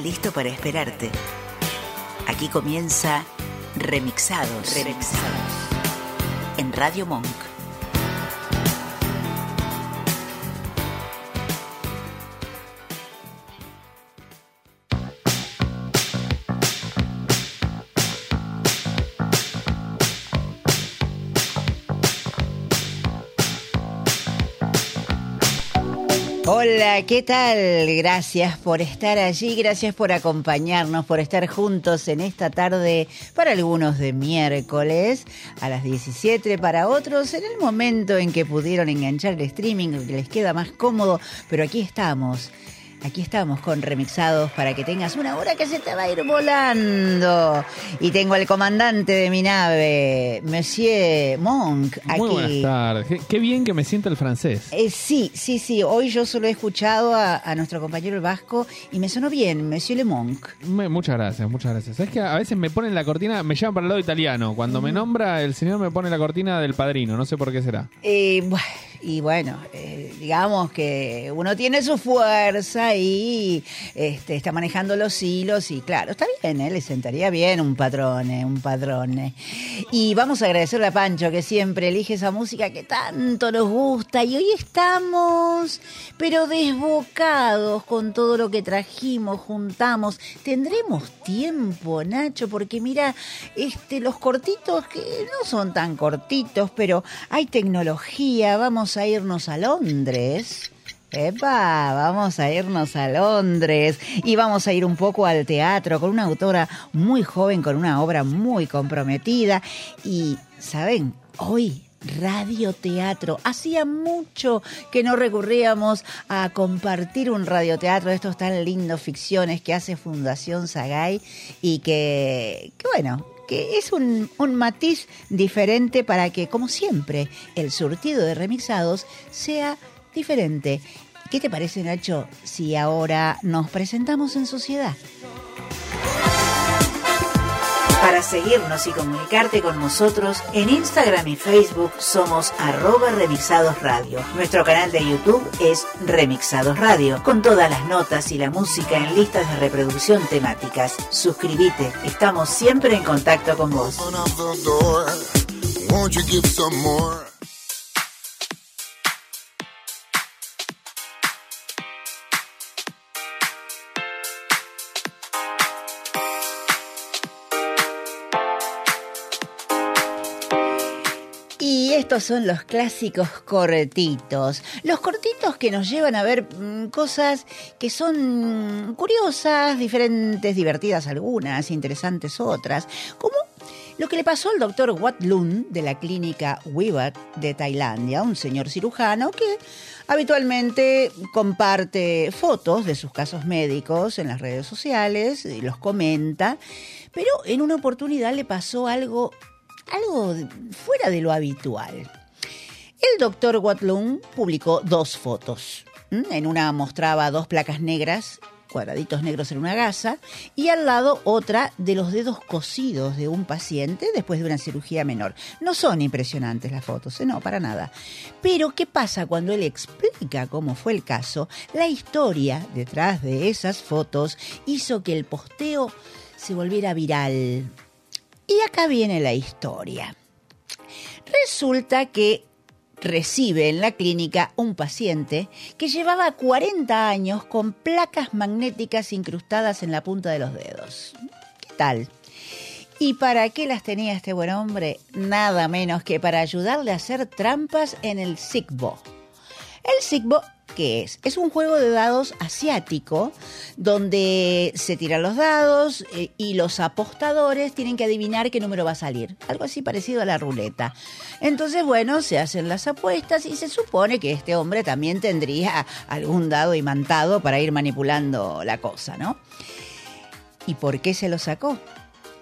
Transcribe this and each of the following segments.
Está listo para esperarte. Aquí comienza Remixados. Remixados. En Radio Monk. Hola, ¿qué tal? Gracias por estar allí, gracias por acompañarnos, por estar juntos en esta tarde, para algunos de miércoles, a las 17, para otros en el momento en que pudieron enganchar el streaming, que les queda más cómodo, pero aquí estamos Aquí estamos con remixados para que tengas una hora que se te va a ir volando. Y tengo al comandante de mi nave, Monsieur Monk, aquí. Muy buenas tardes. Qué bien que me sienta el francés. Eh, sí, sí, sí. Hoy yo solo he escuchado a, nuestro compañero el vasco y me sonó bien, Monsieur Le Monk. muchas gracias, muchas gracias. Es que a veces me ponen la cortina, me llaman para el lado italiano. Cuando me nombra, el señor me pone la cortina del padrino. No sé por qué será. Eh, y bueno, eh, digamos que uno tiene su fuerza y este, está manejando los hilos y claro, está bien, ¿eh? le sentaría bien un patrón, un padrón. Y vamos a agradecerle a Pancho que siempre elige esa música que tanto nos gusta y hoy estamos, pero desbocados con todo lo que trajimos, juntamos. ¿Tendremos tiempo, Nacho? Porque mira, este, los cortitos que no son tan cortitos, pero hay tecnología, vamos a irnos a Londres. Epa, vamos a irnos a Londres y vamos a ir un poco al teatro con una autora muy joven, con una obra muy comprometida. Y, ¿saben? Hoy radioteatro. Hacía mucho que no recurríamos a compartir un radioteatro de estos tan lindos ficciones que hace Fundación Sagay y que, que bueno, que es un, un matiz diferente para que, como siempre, el surtido de remixados sea diferente. ¿Qué te parece, Nacho, si ahora nos presentamos en sociedad? Para seguirnos y comunicarte con nosotros, en Instagram y Facebook somos arroba Remixados Radio. Nuestro canal de YouTube es Remixados Radio, con todas las notas y la música en listas de reproducción temáticas. Suscríbete, estamos siempre en contacto con vos. Estos son los clásicos cortitos. Los cortitos que nos llevan a ver mm, cosas que son curiosas, diferentes, divertidas algunas, interesantes otras. Como lo que le pasó al doctor Wat Lun de la clínica Wibat de Tailandia, un señor cirujano que habitualmente comparte fotos de sus casos médicos en las redes sociales y los comenta, pero en una oportunidad le pasó algo algo fuera de lo habitual. El doctor Watlung publicó dos fotos. En una mostraba dos placas negras, cuadraditos negros en una gasa, y al lado otra de los dedos cosidos de un paciente después de una cirugía menor. No son impresionantes las fotos, ¿eh? no, para nada. Pero, ¿qué pasa cuando él explica cómo fue el caso? La historia detrás de esas fotos hizo que el posteo se volviera viral. Y acá viene la historia. Resulta que recibe en la clínica un paciente que llevaba 40 años con placas magnéticas incrustadas en la punta de los dedos. ¿Qué tal? ¿Y para qué las tenía este buen hombre? Nada menos que para ayudarle a hacer trampas en el Sigbo. El Sigbo ¿Qué es? Es un juego de dados asiático donde se tiran los dados eh, y los apostadores tienen que adivinar qué número va a salir. Algo así parecido a la ruleta. Entonces, bueno, se hacen las apuestas y se supone que este hombre también tendría algún dado imantado para ir manipulando la cosa, ¿no? ¿Y por qué se lo sacó?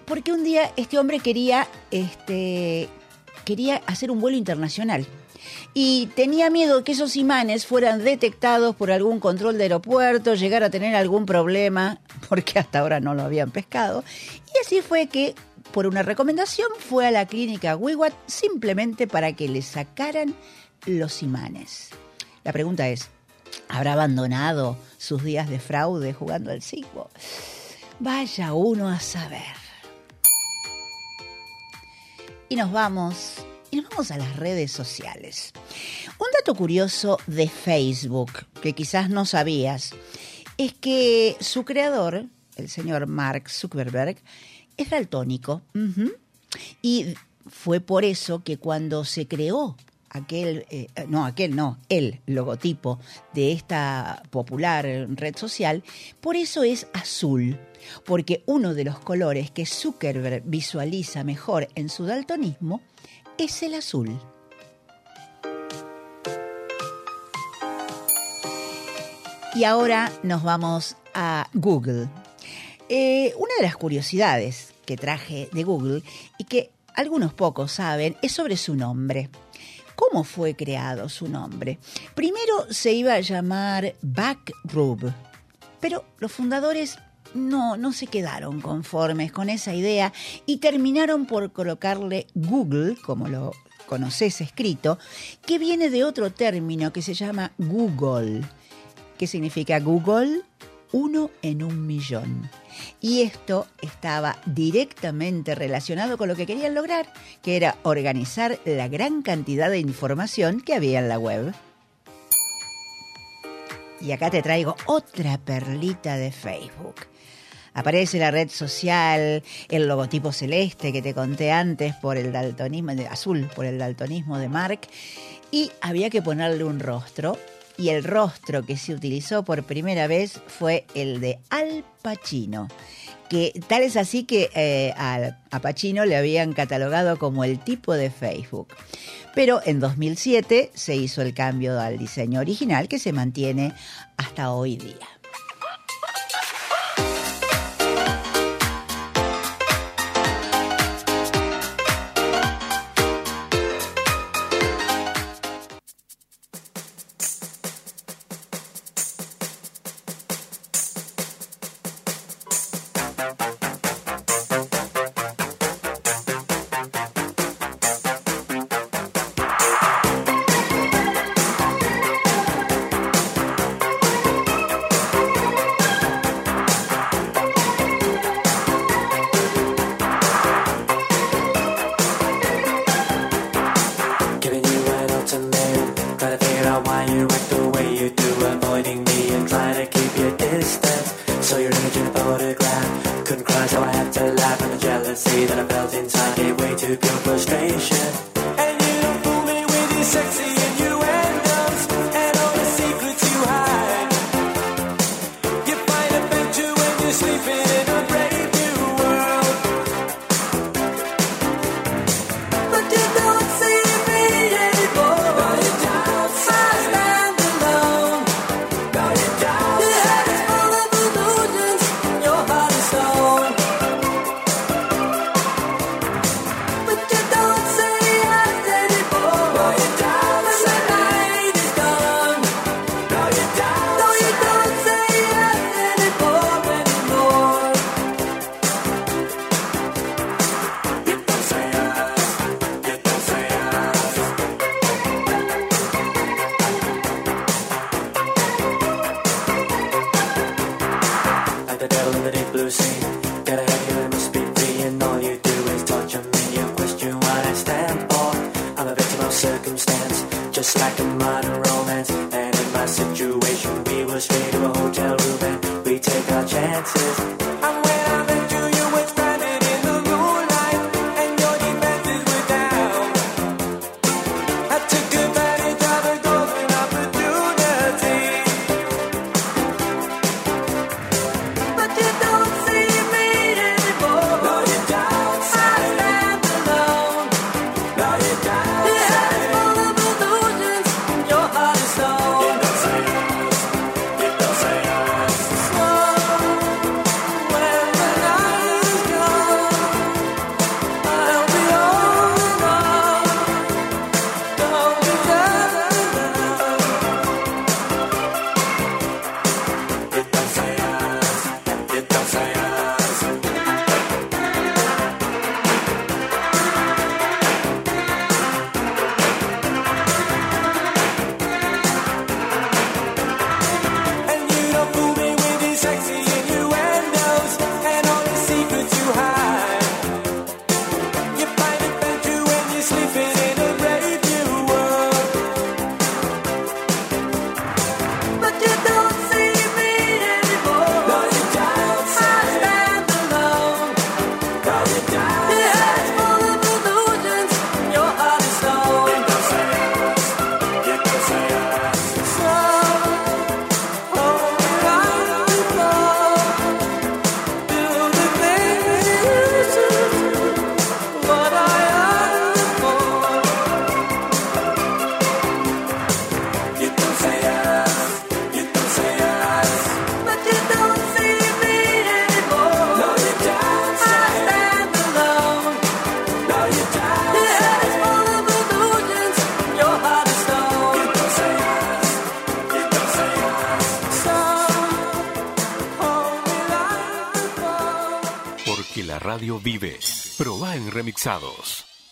Porque un día este hombre quería, este, quería hacer un vuelo internacional y tenía miedo que esos imanes fueran detectados por algún control de aeropuerto, llegar a tener algún problema, porque hasta ahora no lo habían pescado. Y así fue que, por una recomendación, fue a la clínica Wiwat simplemente para que le sacaran los imanes. La pregunta es, ¿habrá abandonado sus días de fraude jugando al ciclo? Vaya uno a saber. Y nos vamos y vamos a las redes sociales. Un dato curioso de Facebook, que quizás no sabías, es que su creador, el señor Mark Zuckerberg, es daltónico. Y fue por eso que cuando se creó aquel, eh, no, aquel no, el logotipo de esta popular red social, por eso es azul, porque uno de los colores que Zuckerberg visualiza mejor en su daltonismo es el azul. Y ahora nos vamos a Google. Eh, una de las curiosidades que traje de Google y que algunos pocos saben es sobre su nombre. ¿Cómo fue creado su nombre? Primero se iba a llamar Backrub, pero los fundadores no, no se quedaron conformes con esa idea y terminaron por colocarle Google, como lo conoces escrito, que viene de otro término que se llama Google. ¿Qué significa Google? Uno en un millón. Y esto estaba directamente relacionado con lo que querían lograr, que era organizar la gran cantidad de información que había en la web. Y acá te traigo otra perlita de Facebook. Aparece la red social, el logotipo celeste que te conté antes por el daltonismo, azul por el daltonismo de Mark, y había que ponerle un rostro. Y el rostro que se utilizó por primera vez fue el de Al Pacino que tal es así que eh, a Pacino le habían catalogado como el tipo de Facebook. Pero en 2007 se hizo el cambio al diseño original que se mantiene hasta hoy día.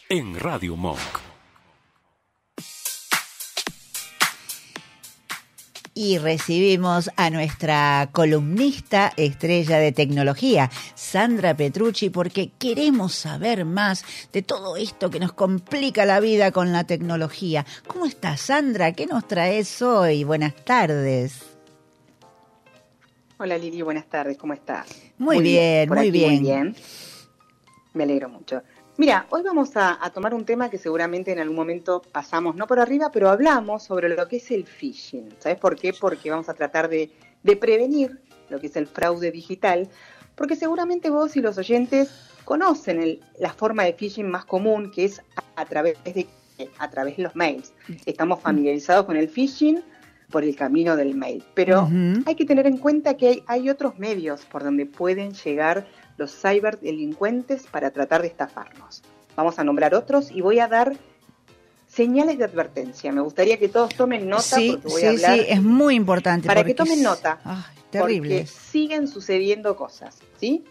En Radio Monk. Y recibimos a nuestra columnista estrella de tecnología, Sandra Petrucci, porque queremos saber más de todo esto que nos complica la vida con la tecnología. ¿Cómo estás, Sandra? ¿Qué nos traes hoy? Buenas tardes. Hola Lili, buenas tardes, ¿cómo estás? Muy, bien, por muy aquí, bien. Muy bien. Me alegro mucho. Mira, hoy vamos a, a tomar un tema que seguramente en algún momento pasamos, no por arriba, pero hablamos sobre lo que es el phishing. ¿Sabes por qué? Porque vamos a tratar de, de prevenir lo que es el fraude digital, porque seguramente vos y los oyentes conocen el- la forma de phishing más común, que es a, a través de a través de los mails. Estamos familiarizados con el phishing por el camino del mail, pero hay que tener en cuenta que hay, hay otros medios por donde pueden llegar los ciberdelincuentes para tratar de estafarnos. Vamos a nombrar otros y voy a dar señales de advertencia. Me gustaría que todos tomen nota sí, porque voy sí, a hablar sí, es muy importante. para que porque tomen nota. Ay, porque terrible. siguen sucediendo cosas, ¿sí?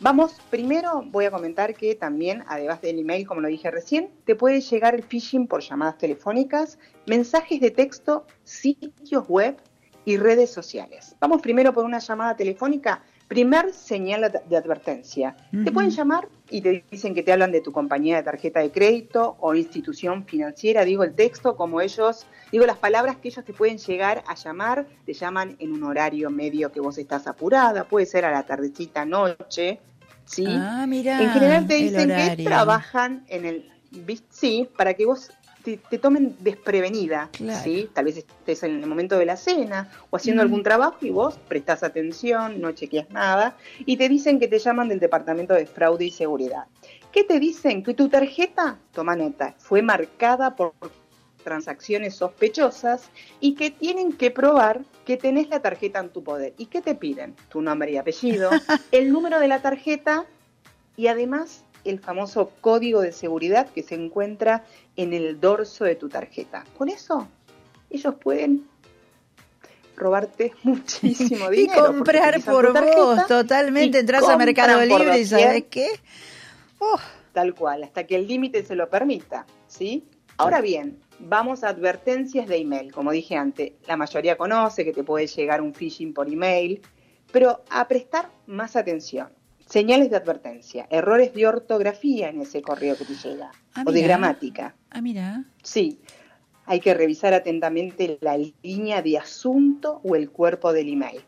Vamos, primero voy a comentar que también, además del email, como lo dije recién, te puede llegar el phishing por llamadas telefónicas, mensajes de texto, sitios web y redes sociales. Vamos primero por una llamada telefónica. Primer señal de advertencia. Te pueden llamar y te dicen que te hablan de tu compañía de tarjeta de crédito o institución financiera. Digo el texto como ellos, digo las palabras que ellos te pueden llegar a llamar. Te llaman en un horario medio que vos estás apurada, puede ser a la tardecita, noche, ¿sí? Ah, mira. En general te dicen que trabajan en el sí, para que vos te, te tomen desprevenida, Claro. ¿sí? Tal vez estés en el momento de la cena o haciendo Mm. algún trabajo y vos prestás atención, no chequeas nada y te dicen que te llaman del Departamento de Fraude y Seguridad. ¿Qué te dicen? Que tu tarjeta, toma nota, fue marcada por transacciones sospechosas y que tienen que probar que tenés la tarjeta en tu poder. ¿Y qué te piden? Tu nombre y apellido, el número de la tarjeta y además el famoso código de seguridad que se encuentra en el dorso de tu tarjeta. Con eso, ellos pueden robarte muchísimo Y dinero. porque comprar por tu tarjeta vos, totalmente. y Entras a Mercado Libre y. ¿sabes qué? Oh, Tal cual, hasta que el límite se lo permita, ¿sí? Ahora bien, vamos a advertencias de email. Como dije antes, la mayoría conoce que te puede llegar un phishing por email, pero a prestar más atención. Señales de advertencia, errores de ortografía en ese correo que te llega, Ah, o de gramática. ah, mira. Sí, hay que revisar atentamente la línea de asunto o el cuerpo del email.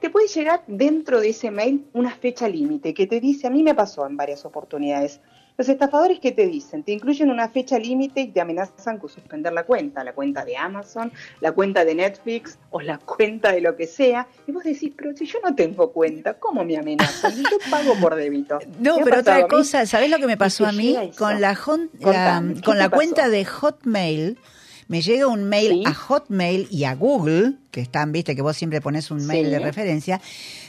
Te puede llegar dentro de ese mail una fecha límite que te dice, a mí me pasó en varias oportunidades. Los estafadores que te dicen, te incluyen una fecha límite y te amenazan con suspender la cuenta, la cuenta de Amazon, la cuenta de Netflix o la cuenta de lo que sea. Y vos decís, pero si yo no tengo cuenta, ¿cómo me amenazan? Y yo pago por débito. No, ¿Me ha pero otra cosa, ¿sabés lo que me pasó a mí? Con la, la- ¿qué con la cuenta de Hotmail, me llega un mail Sí. a Hotmail y a Google, que están, viste, que vos siempre pones un mail Sí. de referencia,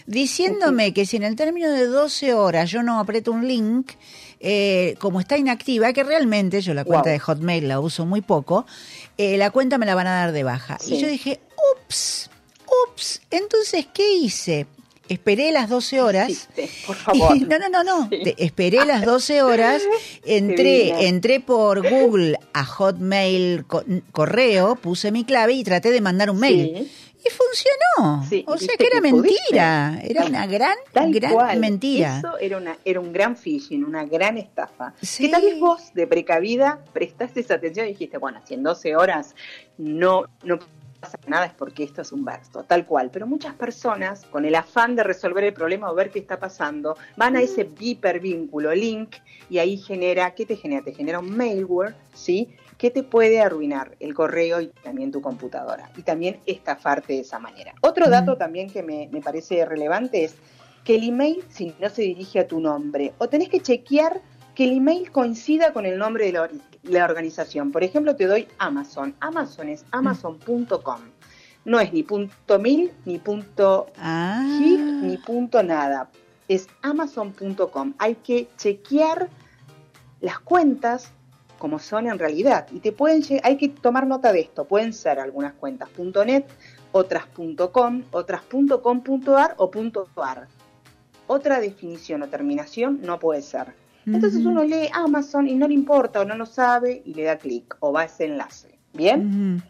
diciéndome que si en el término de 12 horas yo no aprieto un link, eh, como está inactiva, que realmente yo la cuenta Wow. de Hotmail la uso muy poco, eh, la cuenta me la van a dar de baja. Y yo dije, ups, ups, entonces, ¿qué hice? Esperé las 12 horas. Hiciste, por favor. Y- no, no, no, no. Sí. Esperé las 12 horas, entré, entré por Google a Hotmail co- correo, puse mi clave y traté de mandar un mail. Sí. Y funcionó. Sí, o sea que era que pudiste. mentira. Era una gran, Tal gran cual. mentira. Eso era, una, era un gran phishing, una gran estafa. Sí. Que tal vez vos, de precavida, prestaste esa atención y dijiste, bueno, si en 12 horas no, no nada es porque esto es un verso, tal cual. Pero muchas personas, con el afán de resolver el problema o ver qué está pasando, van a ese hipervínculo, link, y ahí genera, ¿qué te genera? Te genera un mailware, ¿sí? Que te puede arruinar el correo y también tu computadora. Y también estafarte de esa manera. Otro dato también que me, me parece relevante es que el email, si no se dirige a tu nombre, o tenés que chequear que el email coincida con el nombre de la, la organización. Por ejemplo, te doy Amazon. Amazon es amazon.com. No es ni punto mil, ni punto Ah. gig, ni punto nada. Es amazon.com. Hay que chequear las cuentas como son en realidad. Y te pueden hay que tomar nota de esto. Pueden ser algunas cuentas .net, otras .com, otras .com.ar o .ar. Otra definición o terminación no puede ser. Entonces uno lee Amazon y no le importa o no lo sabe y le da clic o va a ese enlace. ¿Bien?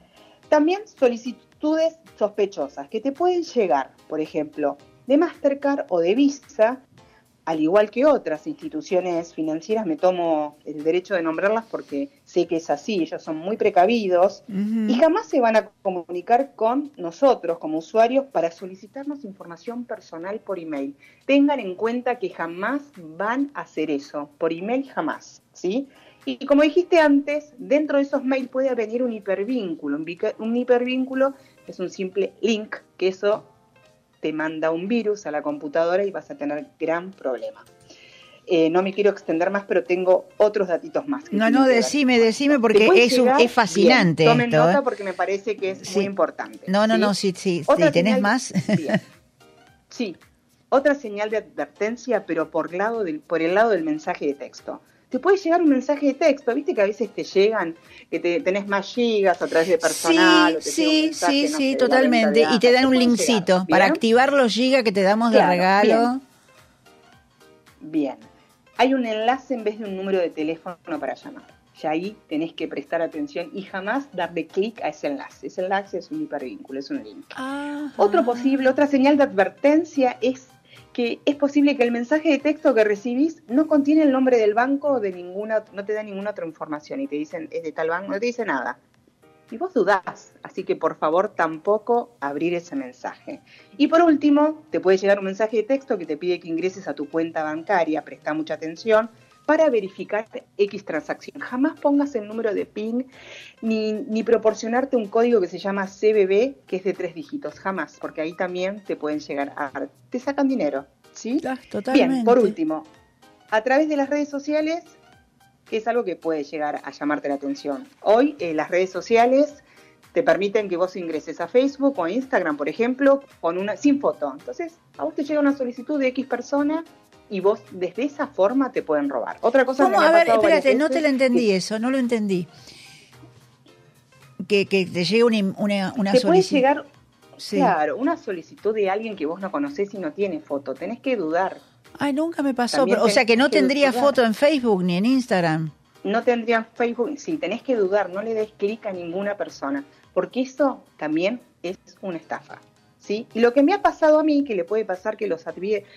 También solicitudes sospechosas que te pueden llegar, por ejemplo, de Mastercard o de Visa, al igual que otras instituciones financieras, me tomo el derecho de nombrarlas porque sé que es así, ellos son muy precavidos y jamás se van a comunicar con nosotros como usuarios para solicitarnos información personal por email. Tengan en cuenta que jamás van a hacer eso, por email jamás, ¿sí? Y como dijiste antes, dentro de esos mails puede venir un hipervínculo. Un hipervínculo es un simple link que eso te manda un virus a la computadora y vas a tener gran problema. Eh, no me quiero extender más, pero tengo otros datitos más. No, no, ver decime, decime, porque ¿Te puede es, un- es fascinante Bien, tomen esto, nota ¿eh? porque me parece que es Sí. muy importante. No, no, ¿sí? no, sí, sí, Otra sí, ¿tenés más? Bien. Sí, otra señal de advertencia, pero por, lado del, por el lado del mensaje de texto. Te puede llegar un mensaje de texto, viste que a veces te llegan, que te, tenés más gigas a través de personal. sí, sí, no sí, la totalmente. Y te dan un linkcito llegar, para activar los gigas que te damos de regalo. Bien, hay un enlace en vez de un número de teléfono para llamar. Y ahí tenés que prestar atención y jamás darle clic a ese enlace. Ese enlace es un hipervínculo, es un link. Ajá. Otro posible, otra señal de advertencia es es posible que el mensaje de texto que recibís no contiene el nombre del banco de ninguna, no te da ninguna otra información y te dicen es de tal banco, no te dice nada. Y vos dudás, así que por favor tampoco abrir ese mensaje. Y por último, te puede llegar un mensaje de texto que te pide que ingreses a tu cuenta bancaria, presta mucha atención, para verificar X transacción. Jamás pongas el número de PIN ni, ni proporcionarte un código que se llama CBB, que es de tres dígitos, jamás, porque ahí también te pueden llegar a... te sacan dinero, ¿sí? Ah, Totalmente. Bien, por último, a través de las redes sociales, que es algo que puede llegar a llamarte la atención. Hoy eh, las redes sociales te permiten que vos ingreses a Facebook o a Instagram, por ejemplo, con una sin foto. Entonces, a vos te llega una solicitud de X persona y vos desde esa forma te pueden robar. Otra cosa que ¿Cómo? ha A ver, espérate, no te lo entendí que eso, no lo entendí. Que, que te llegue una, una, una Te puede solicitud. llegar, Sí. claro, una solicitud de alguien que vos no conocés y no tiene foto. Tenés que dudar. Ay, nunca me pasó. Pero- o sea que no que tendría dudar. foto en Facebook ni en Instagram. no tendrían Facebook, sí, tenés que dudar, no le des clic a ninguna persona, porque eso también es una estafa. ¿Sí? Y lo que me ha pasado a mí, que le puede pasar que los,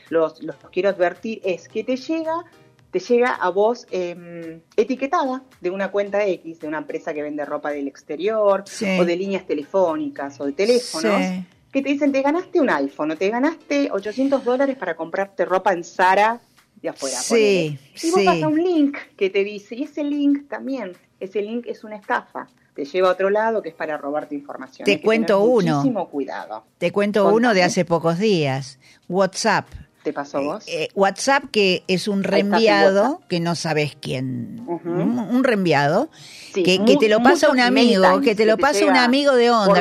los, los quiero advertir, es que te llega, te llega a vos eh, etiquetada de una cuenta X, de una empresa que vende ropa del exterior, Sí. o de líneas telefónicas, o de teléfonos, Sí. que te dicen, te ganaste un iPhone, o te ganaste 800 dólares para comprarte ropa en Zara de afuera. Sí. Y vos vas a un link que te dice, y ese link también, ese link es una estafa. Te lleva a otro lado que es para robarte información. Te Hay que cuento tener uno. Muchísimo cuidado. Te cuento Contame. uno de hace pocos días. WhatsApp. ¿Te pasó a vos? Eh, WhatsApp que es un reenviado, que no sabes quién, un, un reenviado, Sí, que, te lo pasa un amigo, que te lo pasa un amigo de onda.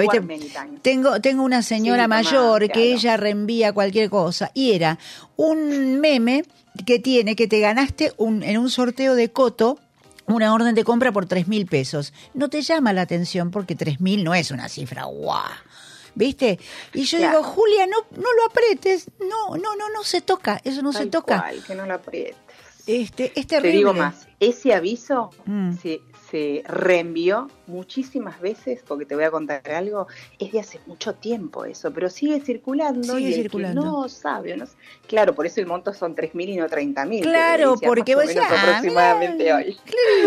Tengo, tengo una señora Sí, mayor que claro. ella reenvía cualquier cosa y era un meme que tiene que te ganaste un, en un sorteo de Coto una orden de compra por tres mil pesos. No te llama la atención porque tres mil no es una cifra guau. ¿Viste? Y yo Claro. digo, Julia, no, no lo apretes. No, no, no, no se toca. Eso no se toca. cual, que no lo aprietes. Este, es Te terrible. digo más, ese aviso Mm. se, se reenvió muchísimas veces, porque te voy a contar algo, es de hace mucho tiempo eso, pero sigue circulando Sigue y el circulando. que no sabe, no, claro, por eso el monto son 3.000 y no 30.000. Claro, porque vos decís, ah, aproximadamente mirá, hoy.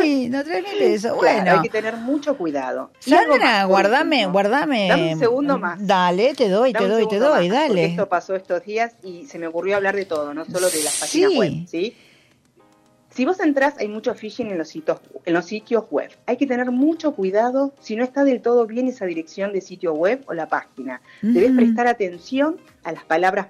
Mil pesos. Claro, Bueno, hay que tener mucho cuidado. Sandra, guardame, guardame. Dame un segundo más. Dale, te doy, Dame te doy, te doy, más, dale. Esto pasó estos días y se me ocurrió hablar de todo, no solo de las páginas Sí. web, ¿sí? Si vos entrás, hay mucho phishing en los, sitios, en los sitios web. Hay que tener mucho cuidado si no está del todo bien esa dirección de sitio web o la página. Debes prestar atención a las palabras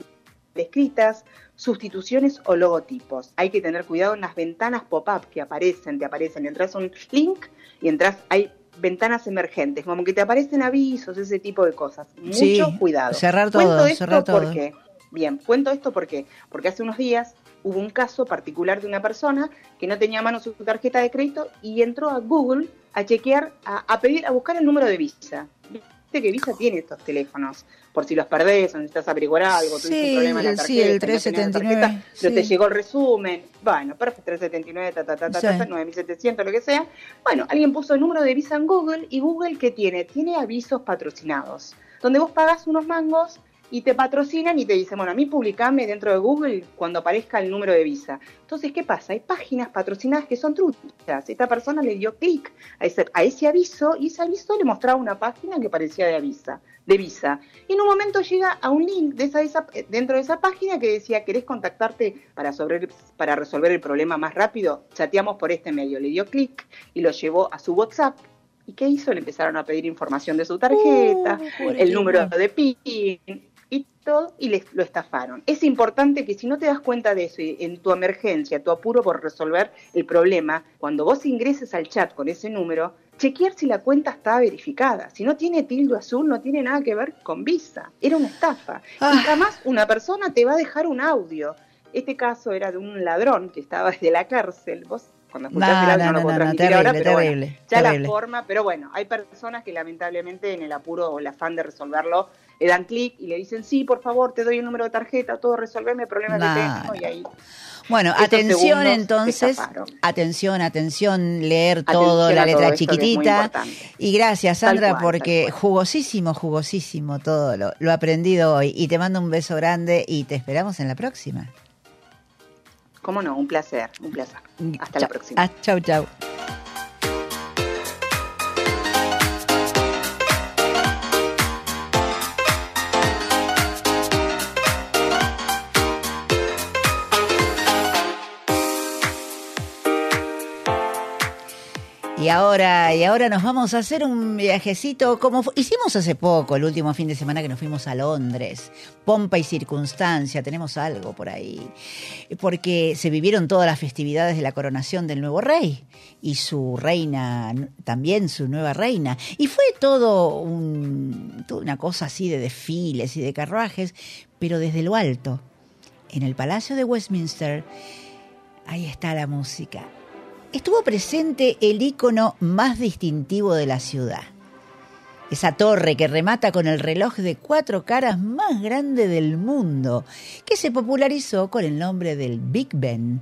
escritas, sustituciones o logotipos. Hay que tener cuidado en las ventanas pop-up que aparecen, te aparecen, entras un link y entras, hay ventanas emergentes, como que te aparecen avisos, ese tipo de cosas. Mucho Sí, cuidado. cerrar Cuento todo, esto cerrar todo. porque, bien, cuento esto porque, porque hace unos días hubo un caso particular de una persona que no tenía a mano su tarjeta de crédito y entró a Google a chequear, a, a pedir, a buscar el número de Visa. Viste que Visa tiene estos teléfonos, por si los perdés o necesitas averiguar algo, tuviste Sí, un problema en la tarjeta, sí, el no tenías la 379, tarjeta, pero te sí. llegó el resumen. Bueno, perfecto, 379, ta, ta, ta, ta, Sí. ta, ta, 9700, lo que sea. Bueno, alguien puso el número de Visa en Google y Google, ¿qué tiene? Tiene avisos patrocinados, donde vos pagas unos mangos y te patrocinan y te dicen, bueno, a mí publicame dentro de Google cuando aparezca el número de Visa. Entonces, ¿qué pasa? Hay páginas patrocinadas que son truchas. Esta persona le dio clic a ese, a ese aviso y ese aviso le mostraba una página que parecía de Visa. De Visa. Y en un momento llega a un link de esa, de esa- dentro de esa página que decía, ¿querés contactarte para, sobre, para resolver el problema más rápido? Chateamos por este medio. Le dio clic y lo llevó a su WhatsApp. ¿Y qué hizo? Le empezaron a pedir información de su tarjeta, Uh, el número de PIN todo, y les, lo estafaron. Es importante que si no te das cuenta de eso y en tu emergencia, tu apuro por resolver el problema, cuando vos ingreses al chat con ese número, chequear si la cuenta está verificada. Si no tiene tildo azul, no tiene nada que ver con Visa. Era una estafa. Ah. Y jamás una persona te va a dejar un audio. Este caso era de un ladrón que estaba desde la cárcel. Vos cuando escuchás No, no, no, lo no, no, terrible, ahora, pero bueno, ya terrible. la forma, pero bueno, hay personas que lamentablemente en el apuro o el afán de resolverlo le dan clic y le dicen, sí, por favor, te doy el número de tarjeta, todo resolverme el problema No, que tengo y ahí. Bueno, atención entonces, atención, atención, leer Atención todo, la letra todo chiquitita. Y gracias, Sandra, cual, porque jugosísimo, jugosísimo todo lo, lo aprendido hoy. Y te mando un beso grande y te esperamos en la próxima. ¿Cómo no? Un placer, un placer. Hasta la próxima. Ah, chau, chau. Y ahora, y ahora nos vamos a hacer un viajecito como hicimos hace poco, el último fin de semana que nos fuimos a Londres. Pompa y circunstancia, tenemos algo por ahí. Porque se vivieron todas las festividades de la coronación del nuevo rey y su reina, también su nueva reina. Y fue todo un- una cosa así de desfiles y de carruajes, pero desde lo alto, en el Palacio de Westminster, ahí está la música estuvo presente el ícono más distintivo de la ciudad. Esa torre que remata con el reloj de cuatro caras más grande del mundo, que se popularizó con el nombre del Big Ben.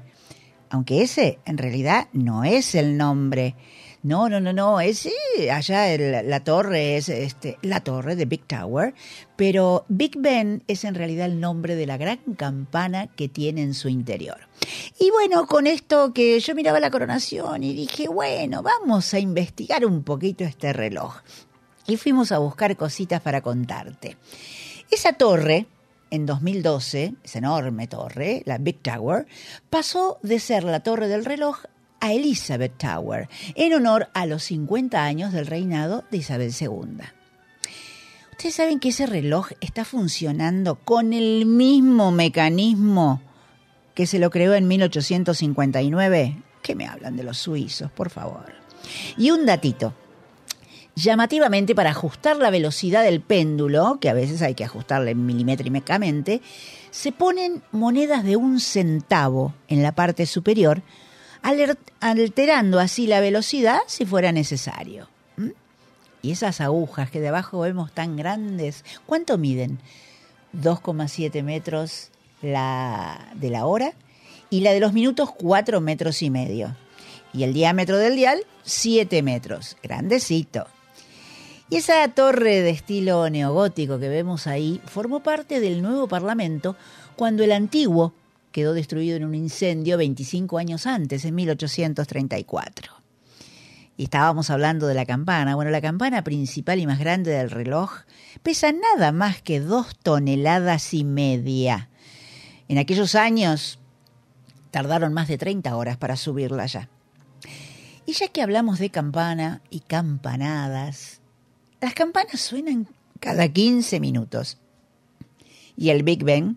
Aunque ese en realidad no es el nombre. No, no, no, no, es eh, allá la torre es este, la torre de Big Tower, pero Big Ben es en realidad el nombre de la gran campana que tiene en su interior. Y bueno, con esto que yo miraba la coronación y dije, bueno, vamos a investigar un poquito este reloj. Y fuimos a buscar cositas para contarte. Esa torre, en 2012, esa enorme torre, la Big Tower, pasó de ser la torre del reloj a Elizabeth Tower, en honor a los 50 años del reinado de Isabel II. Ustedes saben que ese reloj está funcionando con el mismo mecanismo que se lo creó en 1859. ¿Qué me hablan de los suizos, por favor? Y un datito. Llamativamente, para ajustar la velocidad del péndulo, que a veces hay que ajustarle milimétricamente, se ponen monedas de un centavo en la parte superior, alterando así la velocidad si fuera necesario. ¿Mm? Y esas agujas que de abajo vemos tan grandes, ¿cuánto miden? 2,7 metros la, de la hora y la de los minutos 4 metros y medio. Y el diámetro del dial 7 metros, grandecito. Y esa torre de estilo neogótico que vemos ahí formó parte del nuevo Parlamento cuando el antiguo quedó destruido en un incendio 25 años antes, en 1834. Y estábamos hablando de la campana. Bueno, la campana principal y más grande del reloj pesa nada más que dos toneladas y media. En aquellos años tardaron más de 30 horas para subirla ya. Y ya que hablamos de campana y campanadas, las campanas suenan cada 15 minutos. Y el Big Ben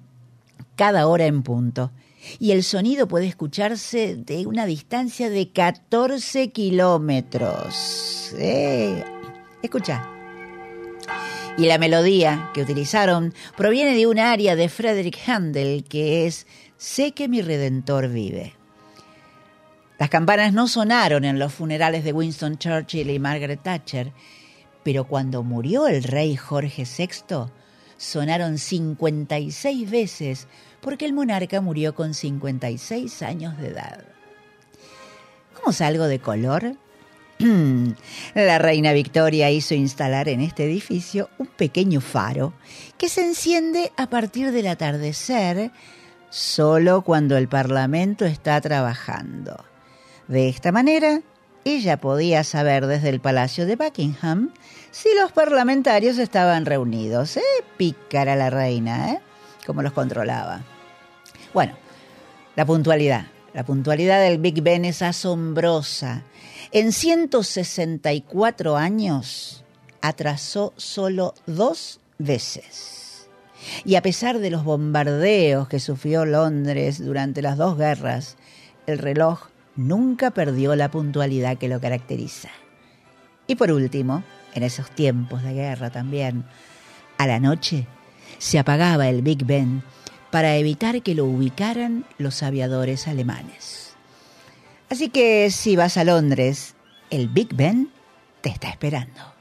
cada hora en punto. Y el sonido puede escucharse de una distancia de 14 kilómetros. Eh, escucha. Y la melodía que utilizaron proviene de un aria de Frederick Handel que es Sé que mi Redentor vive. Las campanas no sonaron en los funerales de Winston Churchill y Margaret Thatcher, pero cuando murió el rey Jorge VI, sonaron 56 veces porque el monarca murió con 56 años de edad. ¿Vamos algo de color? La reina Victoria hizo instalar en este edificio un pequeño faro que se enciende a partir del atardecer solo cuando el Parlamento está trabajando. De esta manera, ella podía saber desde el Palacio de Buckingham si los parlamentarios estaban reunidos. ¿Eh? Pícara la reina, ¿eh? Como los controlaba. Bueno, la puntualidad. La puntualidad del Big Ben es asombrosa. En 164 años atrasó solo dos veces. Y a pesar de los bombardeos que sufrió Londres durante las dos guerras, el reloj nunca perdió la puntualidad que lo caracteriza. Y por último, en esos tiempos de guerra también, a la noche se apagaba el Big Ben para evitar que lo ubicaran los aviadores alemanes. Así que si vas a Londres, el Big Ben te está esperando.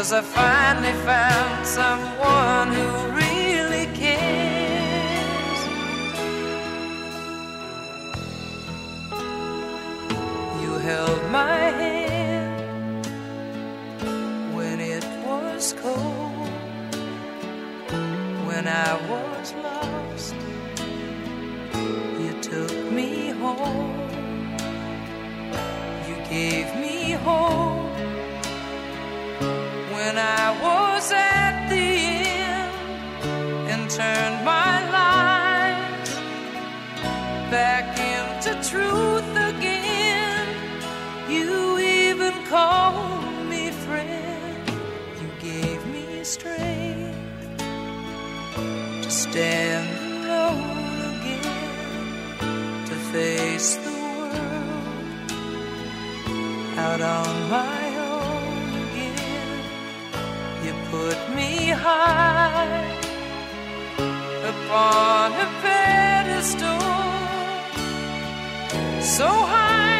Cause I finally found someone who really cares. You held my hand when it was cold, when I was lost. You took me home, you gave me hope I was at the end and turned my life back into truth again. You even called me friend, you gave me strength to stand again, to face the world out on my put me high upon a pedestal, so high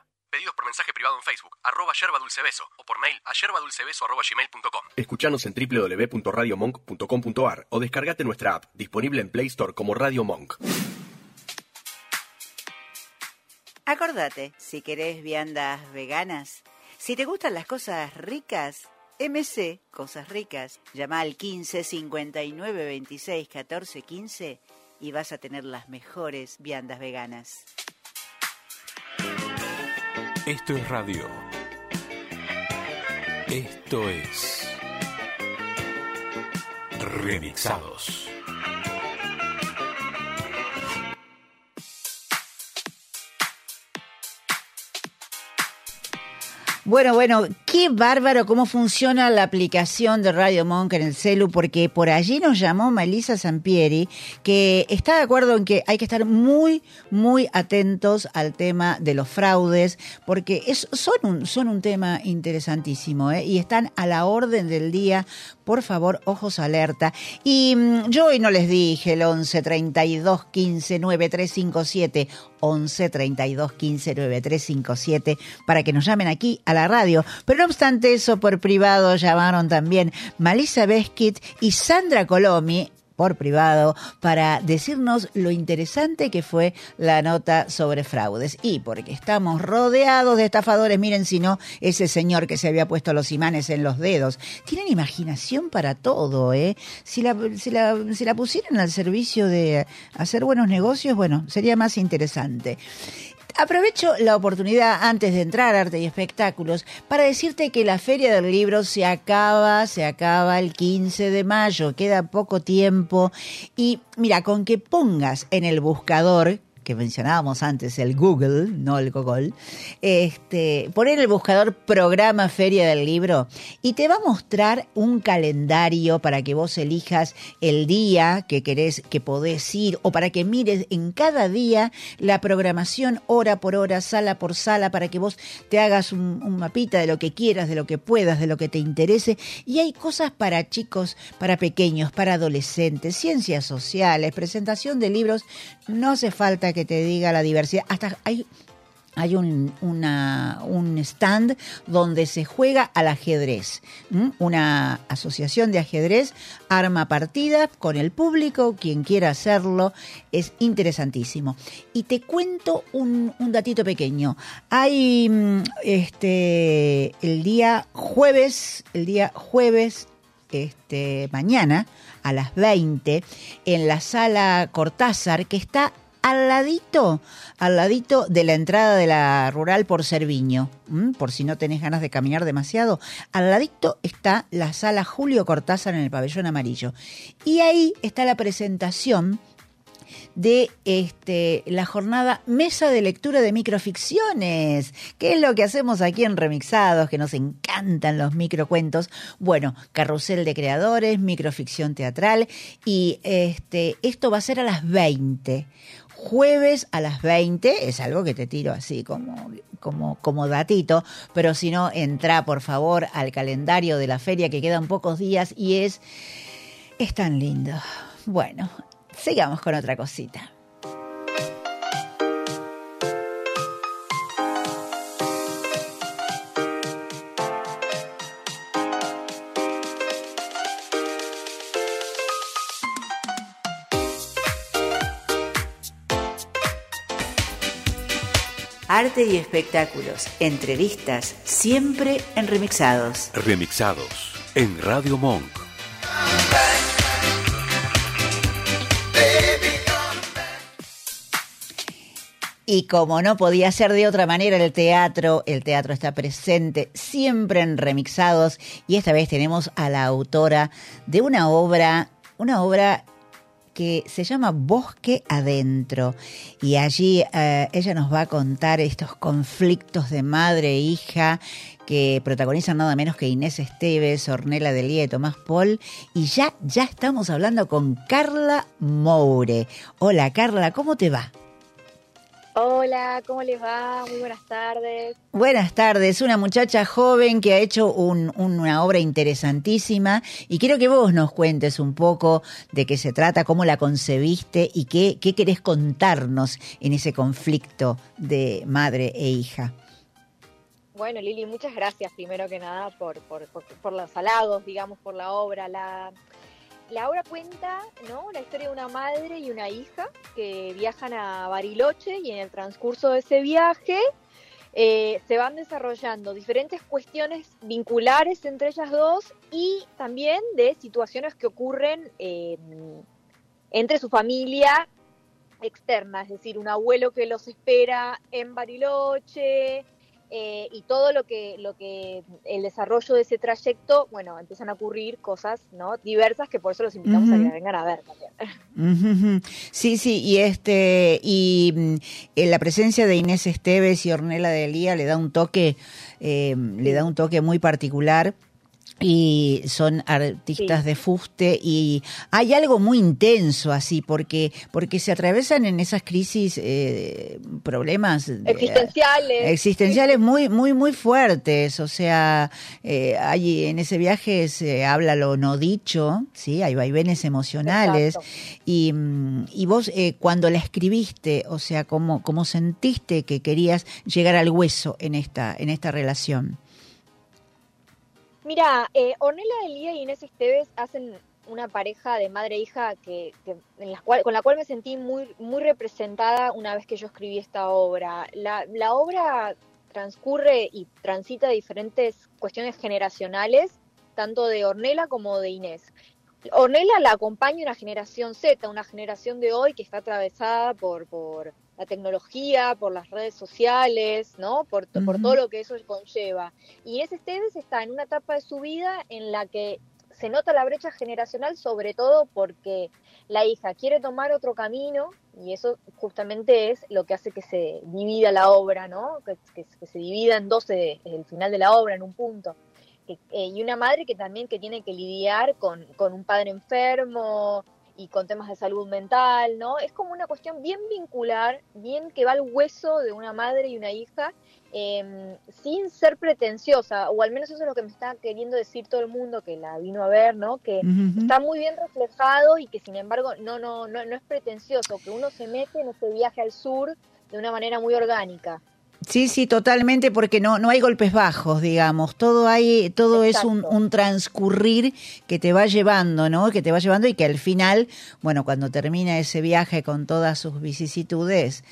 Pedidos por mensaje privado en Facebook, arroba yerba dulce beso, o por mail a yerbadulcebeso arroba gmail.com. Escuchanos en www.radiomonk.com.ar o descargate nuestra app, disponible en Play Store como Radio Monk. Acordate, si querés viandas veganas, si te gustan las cosas ricas, MC Cosas Ricas, llama al 15 59 26 14 15 y vas a tener las mejores viandas veganas. Esto es radio. Esto es. Remixados. Bueno, bueno, qué bárbaro cómo funciona la aplicación de Radio Monk en el celu, porque por allí nos llamó Melissa Sampieri, que está de acuerdo en que hay que estar muy, muy atentos al tema de los fraudes, porque es, son, un, son un tema interesantísimo ¿eh? y están a la orden del día. Por favor, ojos alerta. Y mm, yo hoy no les dije el 11 32 15 9357 11 32 15 9357 para que nos llamen aquí a la radio. Pero no obstante eso, por privado llamaron también Malisa Beskit y Sandra Colomi por privado para decirnos lo interesante que fue la nota sobre fraudes. Y porque estamos rodeados de estafadores, miren si no, ese señor que se había puesto los imanes en los dedos. Tienen imaginación para todo, ¿eh? Si la, si la, si la pusieran al servicio de hacer buenos negocios, bueno, sería más interesante. Aprovecho la oportunidad antes de entrar a arte y espectáculos para decirte que la Feria del Libro se acaba, se acaba el 15 de mayo, queda poco tiempo. Y mira, con que pongas en el buscador que mencionábamos antes, el Google, no el Google, este, poner el buscador programa Feria del Libro y te va a mostrar un calendario para que vos elijas el día que querés, que podés ir o para que mires en cada día la programación hora por hora, sala por sala, para que vos te hagas un, un mapita de lo que quieras, de lo que puedas, de lo que te interese. Y hay cosas para chicos, para pequeños, para adolescentes, ciencias sociales, presentación de libros. No hace falta que te diga la diversidad. Hasta hay hay un, un stand donde se juega al ajedrez. Una asociación de ajedrez arma partidas con el público, quien quiera hacerlo, es interesantísimo. Y te cuento un, un datito pequeño. Hay mm, este el día jueves, el día jueves este, mañana a las 20 en la sala Cortázar, que está al ladito, al ladito de la entrada de la rural por Cerviño, por si no tenés ganas de caminar demasiado. Al ladito está la sala Julio Cortázar en el pabellón amarillo. Y ahí está la presentación de este, la jornada Mesa de Lectura de Microficciones, que es lo que hacemos aquí en Remixados, que nos encantan los microcuentos. Bueno, carrusel de creadores, microficción teatral, y este, esto va a ser a las 20. Jueves a las 20, es algo que te tiro así como, como, como datito, pero si no, entra por favor al calendario de la feria que quedan pocos días y es, es tan lindo. Bueno, sigamos con otra cosita. Arte y espectáculos, entrevistas, siempre en remixados. Remixados en Radio Monk. Y como no podía ser de otra manera el teatro, el teatro está presente siempre en remixados y esta vez tenemos a la autora de una obra, una obra que se llama Bosque Adentro y allí eh, ella nos va a contar estos conflictos de madre e hija que protagonizan nada menos que Inés Esteves, Ornella Delia y Tomás Paul y ya, ya estamos hablando con Carla Moure. Hola Carla, ¿cómo te va? Hola, ¿cómo les va? Muy buenas tardes. Buenas tardes, una muchacha joven que ha hecho un- una obra interesantísima y quiero que vos nos cuentes un poco de qué se trata, cómo la concebiste y qué, qué querés contarnos en ese conflicto de madre e hija. Bueno, Lili, muchas gracias primero que nada por, por, por, por los halagos, digamos, por la obra. La, la obra cuenta ¿no? la historia de una madre y una hija que viajan a Bariloche y en el transcurso de ese viaje eh, se van desarrollando diferentes cuestiones vinculares entre ellas dos y también de situaciones que ocurren eh, entre su familia externa, es decir, un abuelo que los espera en Bariloche, eh, y todo lo que, lo que el desarrollo de ese trayecto, bueno, empiezan a ocurrir cosas ¿no? diversas que por eso los invitamos a que vengan a ver también. Sí, sí, y este y mm, eh, la presencia de Inés Esteves y Ornella de Lía le da un toque, eh, le da un toque muy particular. Y son artistas Sí. de fuste y hay algo muy intenso así porque porque se atravesan en esas crisis eh, problemas de- Existenciales. existenciales muy muy muy fuertes. O sea eh, hay en ese viaje se habla lo no dicho sí hay vaivenes emocionales. Y, mm, y vos eh, cuando la escribiste o sea cómo cómo sentiste que querías llegar al hueso en esta en esta relación Mira, eh, Ornella Delía y Inés Esteves hacen una pareja de madre e hija que, en la cual, con la cual me sentí muy, representada una vez que yo escribí esta obra. La, obra transcurre y transita diferentes cuestiones generacionales, tanto de Ornella como de Inés. Ornella la acompaña una generación Z, una generación de hoy que está atravesada por la tecnología, por las redes sociales, ¿no? Por, to- por Ujú. todo lo que eso conlleva. Y Inés Esteves está en una etapa de su vida en la que se nota la brecha generacional, sobre todo porque la hija quiere tomar otro camino y eso justamente es lo que hace que se divida la obra, ¿no? Que, que- que se divida en dos eh, el final de la obra, en un punto. Que- eh, y una madre que también que tiene que lidiar con, con un padre enfermo y con temas de salud mental, ¿no? Es como una cuestión bien vincular, bien que va al hueso de una madre y una hija, eh, sin ser pretenciosa, o al menos eso es lo que me está queriendo decir todo el mundo que la vino a ver, ¿no? Que está muy bien reflejado y que sin embargo no, no, no, no es pretencioso, que uno se mete en ese viaje al sur de una manera muy orgánica. Sí, sí, totalmente, porque no, no hay golpes bajos, digamos. Todo hay, todo es un, transcurrir que te va llevando, ¿no? Que te va llevando y que al final, bueno, cuando termina ese viaje con todas sus vicisitudes,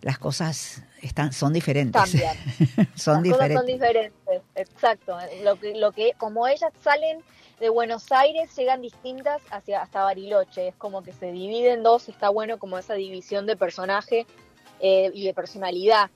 las cosas están, son diferentes. Cambian. son Las diferentes. cosas son diferentes, exacto. Lo que, lo que, como ellas salen de Buenos Aires, llegan distintas hacia hasta Bariloche. Es como que se divide en dos, está bueno como esa división de personaje eh, y de personalidad.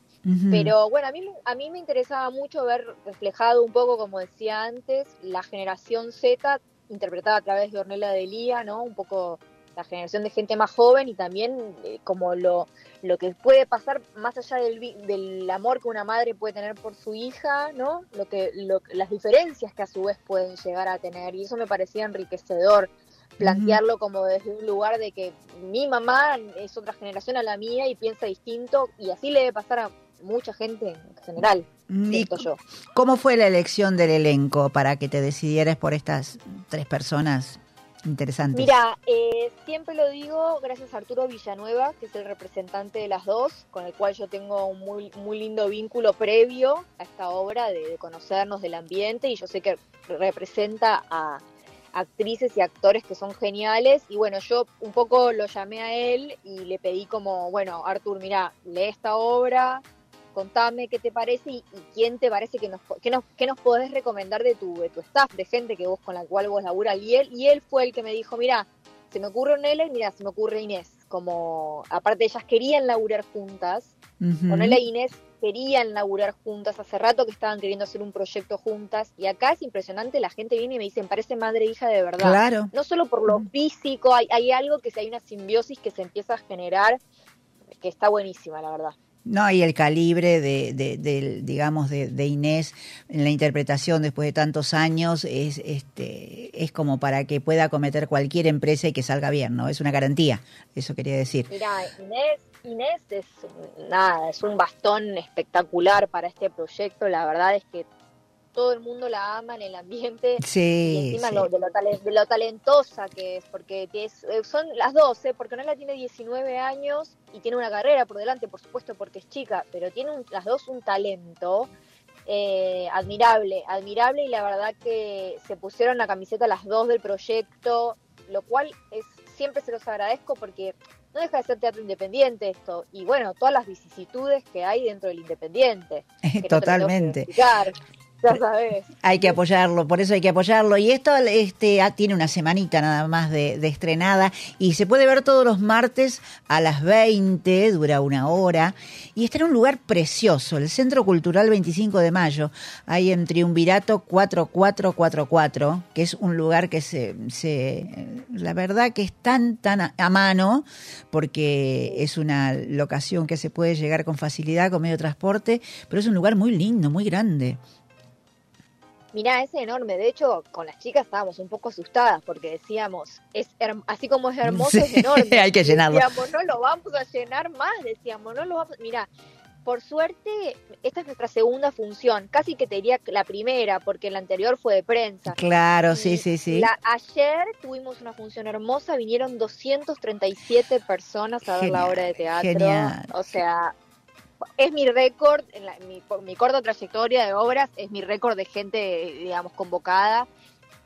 Pero bueno, a mí, a mí me interesaba mucho ver reflejado un poco, como decía antes, la generación Z interpretada a través de Ornella de Lía, ¿no? Un poco la generación de gente más joven y también eh, como lo, lo que puede pasar más allá del, del amor que una madre puede tener por su hija, ¿no? Lo que, lo- las diferencias que a su vez pueden llegar a tener y eso me parecía enriquecedor plantearlo como desde un lugar de que mi mamá es otra generación a la mía y piensa distinto y así le debe pasar a mucha gente en general, ¿Y siento yo. cómo fue la elección del elenco para que te decidieras por estas tres personas interesantes? Mira, eh, siempre lo digo gracias a Arturo Villanueva, que es el representante de las dos, con el cual yo tengo un muy, muy lindo vínculo previo a esta obra de, de conocernos del ambiente y yo sé que representa a actrices y actores que son geniales y bueno, yo un poco lo llamé a él y le pedí como, bueno, Artur, mira, lee esta obra, contame qué te parece y, y quién te parece que nos, qué nos, qué nos podés recomendar de tu, de tu staff, de gente que vos con la cual vos laburas. Y él, y él fue el que me dijo, mira, se me ocurre Ornella y mira, se me ocurre Inés. Como, aparte ellas querían laburar juntas, Ujú. Ornella e Inés querían laburar juntas, hace rato que estaban queriendo hacer un proyecto juntas, y acá es impresionante, la gente viene y me dice, "Me parece madre e hija de verdad. Claro. No solo por lo físico, hay, hay algo que si hay una simbiosis que se empieza a generar, que está buenísima, la verdad. No, y el calibre de, de- digamos, de, de Inés en la interpretación después de tantos años es, este, es como para que pueda cometer cualquier empresa y que salga bien, ¿no? Es una garantía, eso quería decir. Mira, Inés, Inés es nada, es un bastón espectacular para este proyecto. La verdad es que todo el mundo la ama en el ambiente. y Sí, encima sí. lo- de, lo tale- de lo talentosa que es, porque es- eh, son las dos, ¿eh? porque Nela tiene 19 años y tiene una carrera por delante, por supuesto, porque es chica, pero tiene un- las dos un talento eh, admirable, admirable y la verdad que se pusieron la camiseta las dos del proyecto, lo cual es siempre se los agradezco porque no deja de ser teatro independiente esto y bueno, todas las vicisitudes que hay dentro del independiente. que no Totalmente. explicar, ya sabes. Hay que apoyarlo, por eso hay que apoyarlo. Y esto este, ah, tiene una semanita nada más de, de estrenada y se puede ver todos los martes a las 20, dura una hora. Y está en un lugar precioso, el Centro Cultural 25 de Mayo, ahí en Triunvirato 4444, que es un lugar que se, se la verdad que es tan, tan a, a mano, porque es una locación que se puede llegar con facilidad, con medio de transporte, pero es un lugar muy lindo, muy grande. Mirá, es enorme. De hecho, con las chicas estábamos un poco asustadas porque decíamos, es así como es hermoso, Sí, es enorme. hay que llenarlo. Decíamos, no lo vamos a llenar más, decíamos, no lo vamos. Mirá, por suerte, esta es nuestra segunda función. Casi que te diría la primera, porque la anterior fue de prensa. Claro, sí, Y sí, sí. la- ayer tuvimos una función hermosa, vinieron 237 personas a ver la obra de teatro. genial. O sea, es mi récord, en la- mi, mi corta trayectoria de obras, es mi récord de gente, digamos, convocada.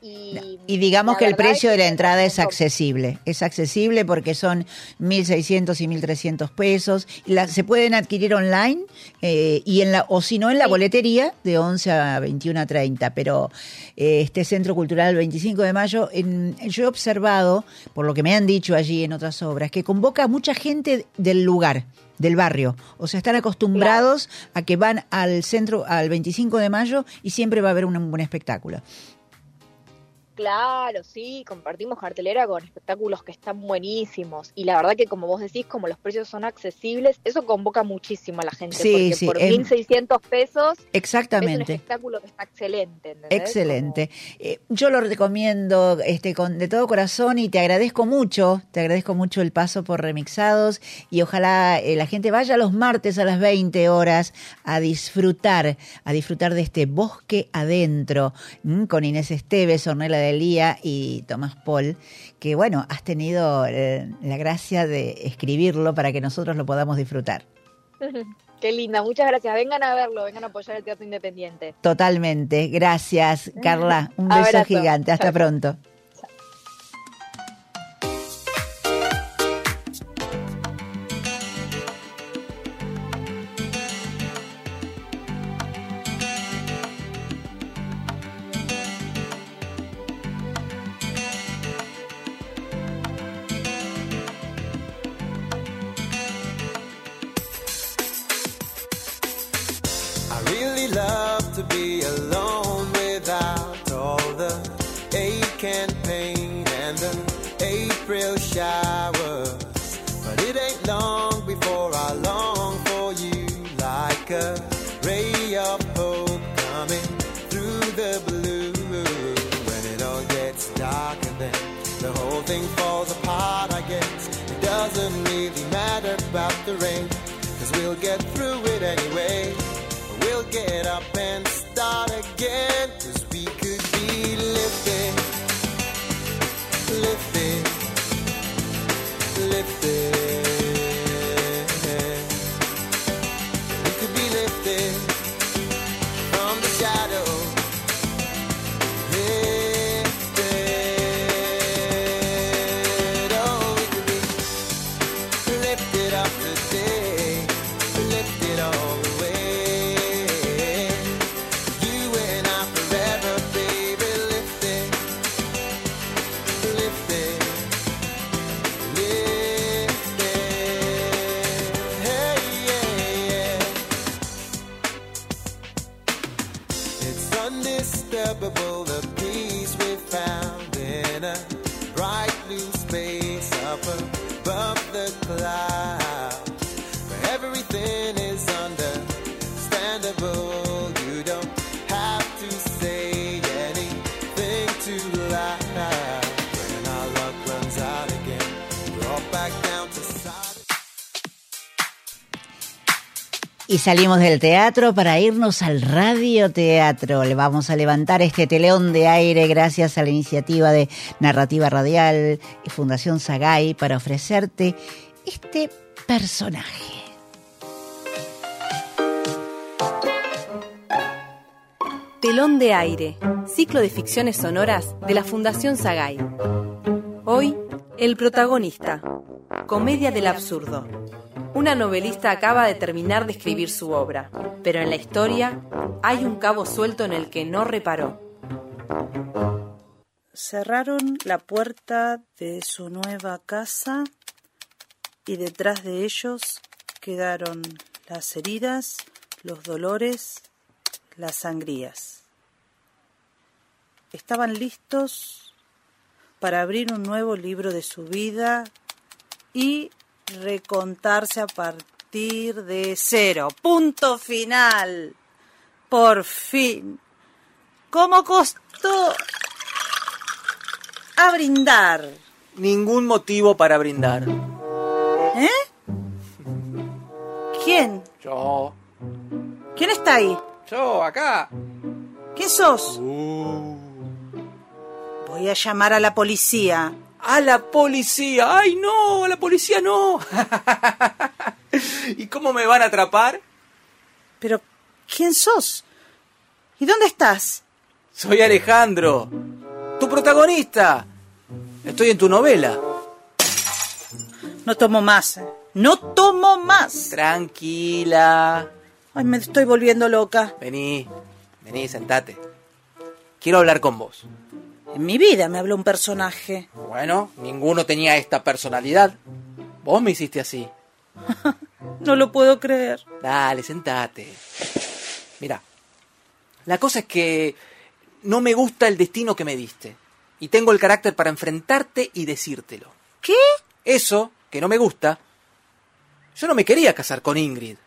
Y, Y digamos que el precio es de la entrada es accesible. Es accesible porque son 1.600 y 1.300 pesos. La- se pueden adquirir online eh, y en la o si no en la Sí. boletería de 11 a 21 a 30. Pero eh, este Centro Cultural 25 de Mayo, en- yo he observado, por lo que me han dicho allí en otras obras, que convoca a mucha gente del lugar del barrio, o sea, están acostumbrados a que van al centro al 25 de mayo y siempre va a haber un buen espectáculo. Claro, sí, compartimos cartelera con espectáculos que están buenísimos. Y la verdad que como vos decís, como los precios son accesibles, eso convoca muchísimo a la gente. Sí, porque sí, por es- 1.600 pesos es un Exactamente. espectáculo que está excelente. ¿entendés? Excelente. Eh, yo lo recomiendo este, con, de todo corazón y te agradezco mucho, te agradezco mucho el paso por Remixados y ojalá eh, la gente vaya los martes a las 20 horas a disfrutar, a disfrutar de este bosque adentro mm, con Inés Esteves, Ornella Delía y Tomás Paul, que bueno, has tenido eh, la gracia de escribirlo para que nosotros lo podamos disfrutar. Qué linda, muchas gracias. Vengan a verlo, vengan a apoyar el teatro independiente. Totalmente. Gracias, Carla. Un beso Abrazo. gigante. Hasta chao. pronto. Y salimos del teatro para irnos al radioteatro. Le vamos a levantar este teleón de aire gracias a la iniciativa de Narrativa Radial y Fundación Sagay para ofrecerte este personaje. Telón de aire, ciclo de ficciones sonoras de la Fundación Sagay. Hoy, el protagonista, Comedia del Absurdo. Una novelista acaba de terminar de escribir su obra, pero en la historia hay un cabo suelto en el que no reparó. Cerraron la puerta de su nueva casa y detrás de ellos quedaron las heridas, los dolores, las sangrías. Estaban listos para abrir un nuevo libro de su vida y recontarse a partir de cero. Punto final. Por fin. ¿Cómo costó a brindar? Ningún motivo para brindar. ¿Eh? ¿Quién? Yo. ¿Quién está ahí? Yo, acá. ¿Quién sos? Uh. Voy a llamar a la policía. ¡A la policía! ¡Ay, no! ¡A la policía no! ¿Y cómo me van a atrapar? Pero, ¿quién sos? ¿Y dónde estás? Soy Alejandro, tu protagonista. Estoy en tu novela. No tomo más. eh. No tomo más. Tranquila. Ay, me estoy volviendo loca. Vení, vení, sentate. Quiero hablar con vos. En mi vida me habló un personaje. Bueno, ninguno tenía esta personalidad. Vos me hiciste así. No lo puedo creer. Dale, sentate. Mira, la cosa es que no me gusta el destino que me diste. Y tengo el carácter para enfrentarte y decírtelo. ¿Qué? Eso, que no me gusta. Yo no me quería casar con Ingrid.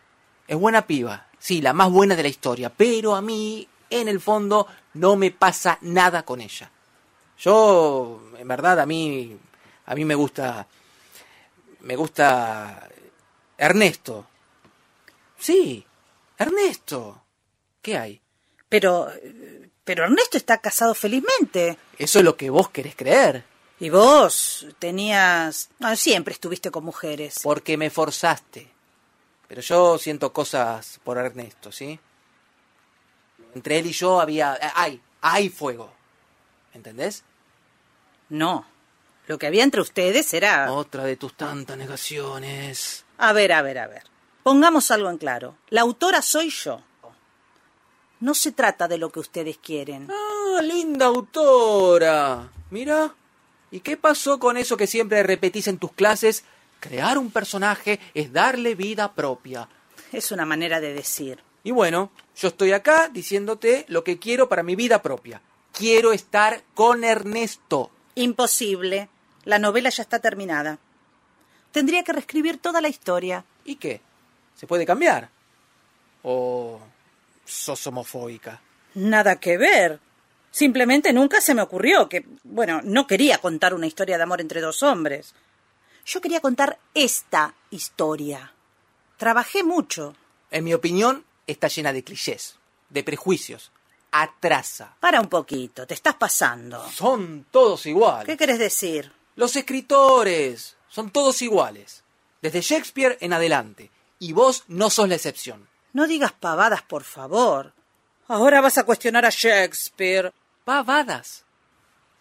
Es buena piba. Sí, la más buena de la historia. Pero a mí, en el fondo, no me pasa nada con ella. Yo, en verdad, a mí, a mí me gusta, me gusta Ernesto. Sí, Ernesto. ¿Qué hay? Pero, pero Ernesto está casado felizmente. Eso es lo que vos querés creer. Y vos tenías... ah, siempre estuviste con mujeres. Porque me forzaste. Pero yo siento cosas por Ernesto, ¿sí? Entre él y yo había... Hay, hay fuego. ¿Entendés? No. Lo que había entre ustedes era... Otra de tus tantas negaciones. A ver, a ver, a ver. Pongamos algo en claro. La autora soy yo. No se trata de lo que ustedes quieren. Ah, linda autora. Mira. ¿Y qué pasó con eso que siempre repetís en tus clases? Crear un personaje es darle vida propia. Es una manera de decir. Y bueno, yo estoy acá diciéndote lo que quiero para mi vida propia. Quiero estar con Ernesto. Imposible. La novela ya está terminada. Tendría que reescribir toda la historia. ¿Y qué? ¿Se puede cambiar? ¿O sos homofóbica? Nada que ver. Simplemente nunca se me ocurrió que, bueno, no quería contar una historia de amor entre dos hombres. Yo quería contar esta historia. Trabajé mucho. En mi opinión, está llena de clichés, de prejuicios. Atrasa. Para un poquito, te estás pasando. Son todos iguales. ¿Qué querés decir? Los escritores son todos iguales. Desde Shakespeare en adelante. Y vos no sos la excepción. No digas pavadas, por favor. Ahora vas a cuestionar a Shakespeare. Pavadas.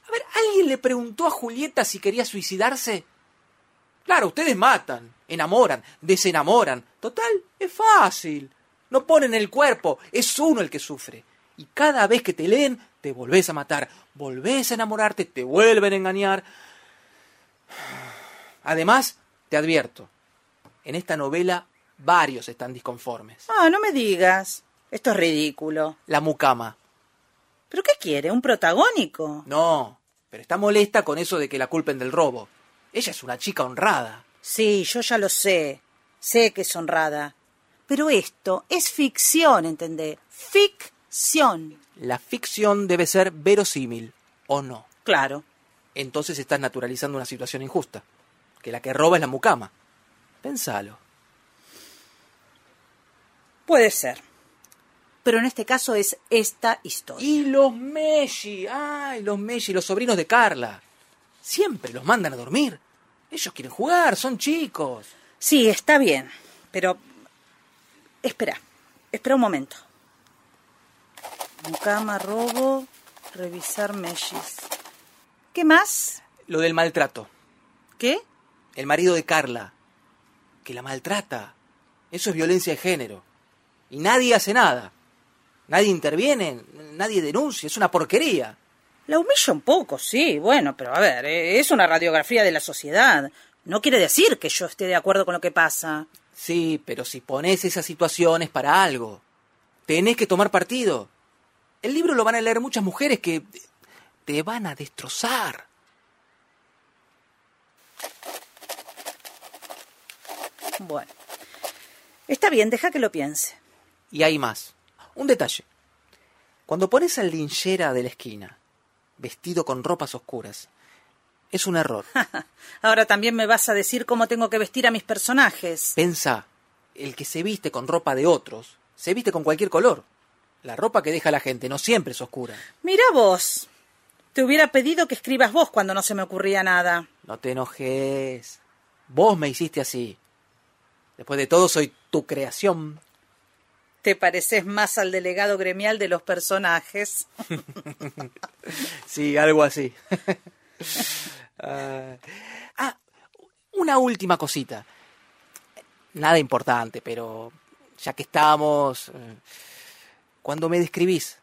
A ver, ¿alguien le preguntó a Julieta si quería suicidarse? Claro, ustedes matan, enamoran, desenamoran. Total, es fácil. No ponen el cuerpo, es uno el que sufre. Y cada vez que te leen, te volvés a matar, volvés a enamorarte, te vuelven a engañar. Además, te advierto, en esta novela varios están disconformes. Ah, no me digas. Esto es ridículo. La mucama. ¿Pero qué quiere? ¿Un protagónico? No, pero está molesta con eso de que la culpen del robo. Ella es una chica honrada. Sí, yo ya lo sé. Sé que es honrada. Pero esto es ficción, ¿entendé? Ficción. La ficción debe ser verosímil, ¿o no? Claro. Entonces estás naturalizando una situación injusta. Que la que roba es la mucama. Pensalo. Puede ser. Pero en este caso es esta historia. Y los Messi, ay, los Messi, los sobrinos de Carla. Siempre los mandan a dormir. Ellos quieren jugar, son chicos. Sí, está bien. Pero... Espera. Espera un momento. Mucama, robo, revisar Messis. ¿Qué más? Lo del maltrato. ¿Qué? El marido de Carla. Que la maltrata. Eso es violencia de género. Y nadie hace nada. Nadie interviene, nadie denuncia. Es una porquería. La humilla un poco, sí, bueno, pero a ver, eh, es una radiografía de la sociedad. No quiere decir que yo esté de acuerdo con lo que pasa. Sí, pero si pones esas situaciones para algo, tenés que tomar partido. El libro lo van a leer muchas mujeres que te van a destrozar. Bueno. Está bien, deja que lo piense. Y hay más. Un detalle. Cuando pones al linchera de la esquina, vestido con ropas oscuras, es un error. Ahora también me vas a decir cómo tengo que vestir a mis personajes. Pensa, el que se viste con ropa de otros, se viste con cualquier color. La ropa que deja la gente no siempre es oscura. Mira vos. Te hubiera pedido que escribas vos cuando no se me ocurría nada. No te enojes. Vos me hiciste así. Después de todo, soy tu creación. Te pareces más al delegado gremial de los personajes. sí, algo así. Ah, ah, una última cosita. Nada importante, pero ya que estamos... eh, Cuando me describís,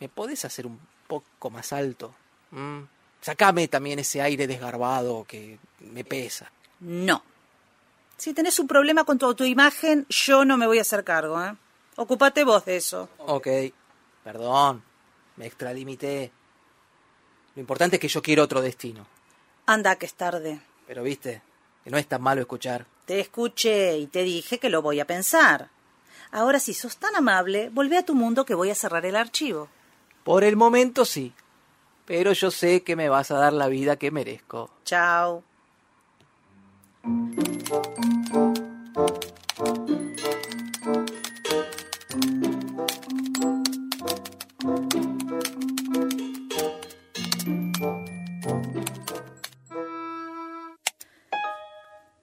¿me podés hacer un poco más alto? ¿Mm? Sacame también ese aire desgarbado que me pesa. No. Si tenés un problema con tu autoimagen, yo no me voy a hacer cargo, ¿eh? Ocúpate vos de eso. Ok, perdón, me extralimité. Lo importante es que yo quiero otro destino. Anda, que es tarde. Pero viste, que no es tan malo escuchar. Te escuché y te dije que lo voy a pensar. Ahora, si sos tan amable, volvé a tu mundo que voy a cerrar el archivo. Por el momento sí. Pero yo sé que me vas a dar la vida que merezco. Chao.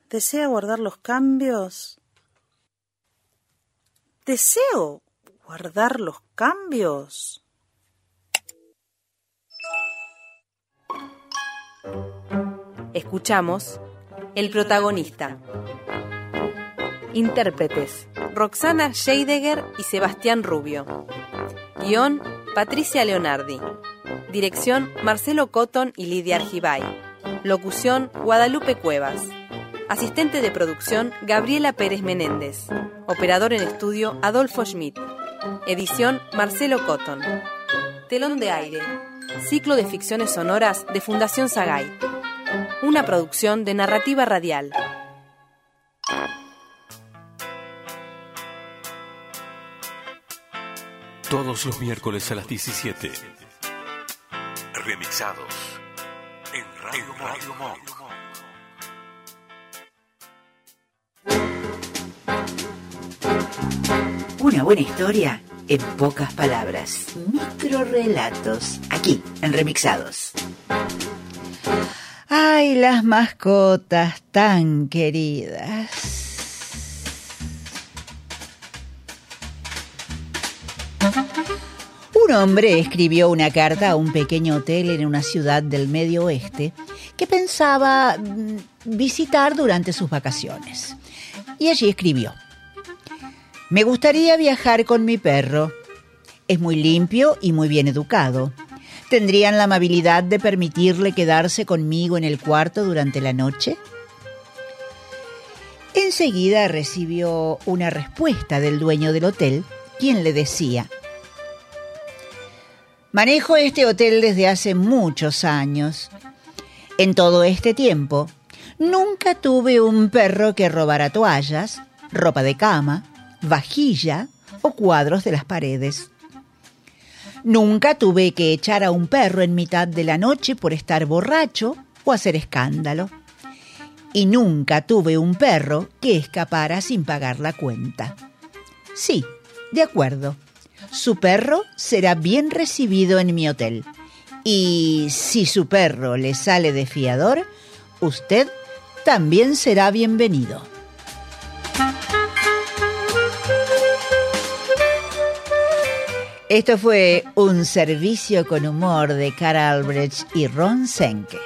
¿Desea guardar los cambios? Deseo guardar los cambios. Escuchamos El protagonista. Intérpretes: Roxana Scheidegger y Sebastián Rubio. Guión: Patricia Leonardi. Dirección: Marcelo Cotton y Lidia Argibay. Locución: Guadalupe Cuevas. Asistente de producción: Gabriela Pérez Menéndez. Operador en estudio: Adolfo Schmidt. Edición: Marcelo Cotton. Telón de aire. Ciclo de ficciones sonoras de Fundación Sagay. Una producción de narrativa radial. Todos los miércoles a las 17. Remixados en Radio, Radio Monk. Una buena historia en pocas palabras. Microrelatos. Aquí, en Remixados. Ay, las mascotas tan queridas. Un hombre escribió una carta a un pequeño hotel en una ciudad del medio oeste que pensaba mm, visitar durante sus vacaciones. Y allí escribió, me gustaría viajar con mi perro. Es muy limpio y muy bien educado. ¿Tendrían la amabilidad de permitirle quedarse conmigo en el cuarto durante la noche? Enseguida recibió una respuesta del dueño del hotel, quien le decía, Manejo este hotel desde hace muchos años. En todo este tiempo, nunca tuve un perro que robara toallas, ropa de cama, vajilla o cuadros de las paredes. Nunca tuve que echar a un perro en mitad de la noche por estar borracho o hacer escándalo. Y nunca tuve un perro que escapara sin pagar la cuenta. Sí, de acuerdo. Su perro será bien recibido en mi hotel. Y si su perro le sale de fiador, usted también será bienvenido. Esto fue un servicio con humor de Cara Albrecht y Ron Senke.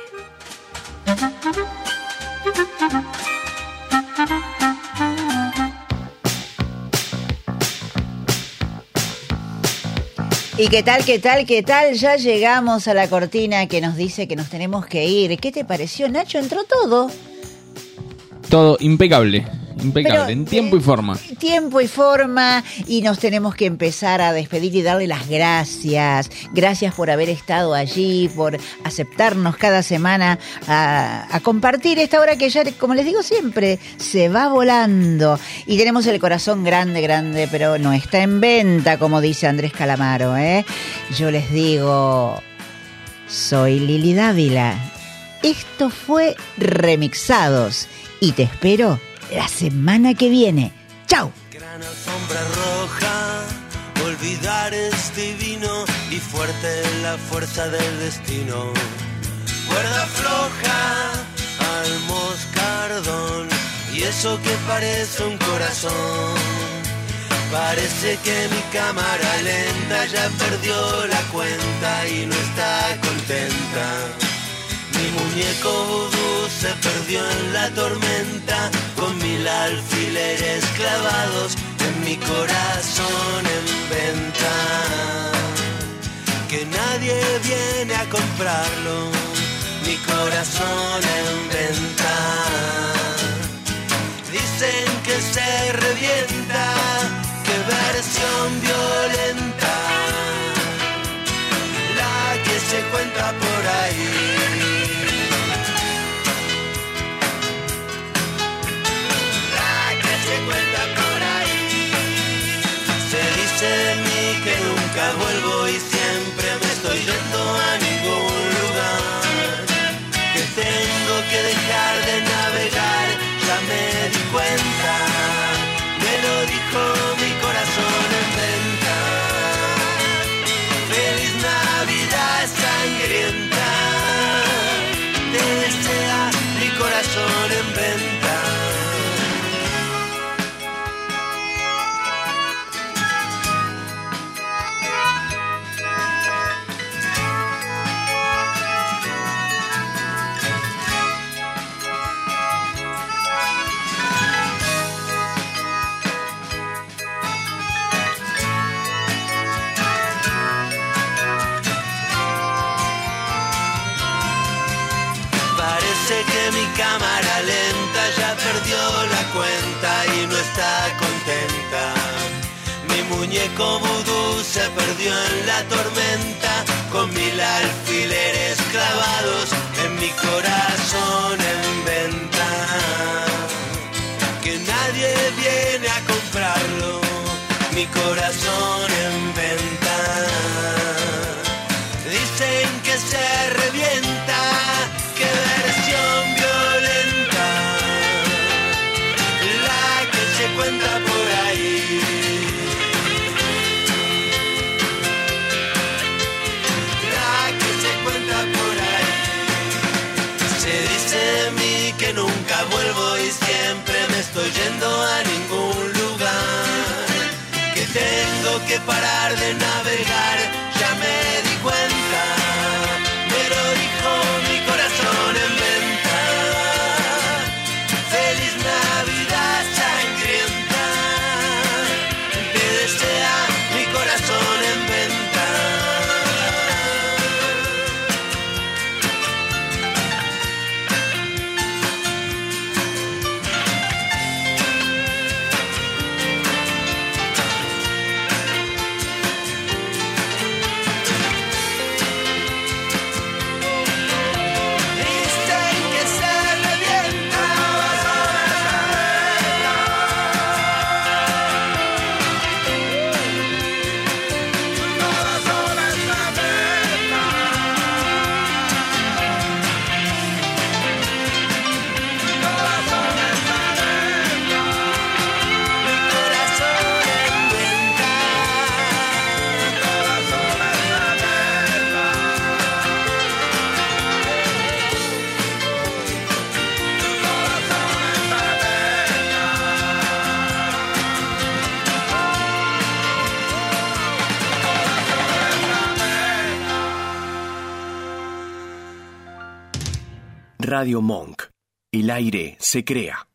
¿Y qué tal, qué tal, qué tal? Ya llegamos a la cortina que nos dice que nos tenemos que ir. ¿Qué te pareció, Nacho? ¿Entró todo? Todo impecable. Impecable, Pero, en tiempo y forma. tiempo y forma y nos tenemos que empezar a despedir y darle las gracias. Gracias por haber estado allí, por aceptarnos cada semana a, a compartir esta hora que ya, como les digo siempre, se va volando. Y tenemos el corazón grande, grande, pero no está en venta, como dice Andrés Calamaro. ¿eh? Yo les digo, soy Lili Dávila. Esto fue Remixados y te espero la semana que viene. ¡Chao! alfombra roja, olvidar es divino y fuerte la fuerza del destino. Cuerda floja al moscardón y eso que parece un corazón. Parece que mi cámara lenta ya perdió la cuenta y no está contenta. Mi muñeco vudú se perdió en la tormenta con mil alfileres clavados en mi corazón en venta. Que nadie viene a comprarlo, mi corazón en venta. Dicen que se revienta, qué versión violenta, la que se cuenta por ahí. Tengo muñeco vudú se perdió en la tormenta con mil alfileres clavados en mi corazón en venta. Que nadie viene a comprarlo, mi corazón. de navegar. El aire se crea.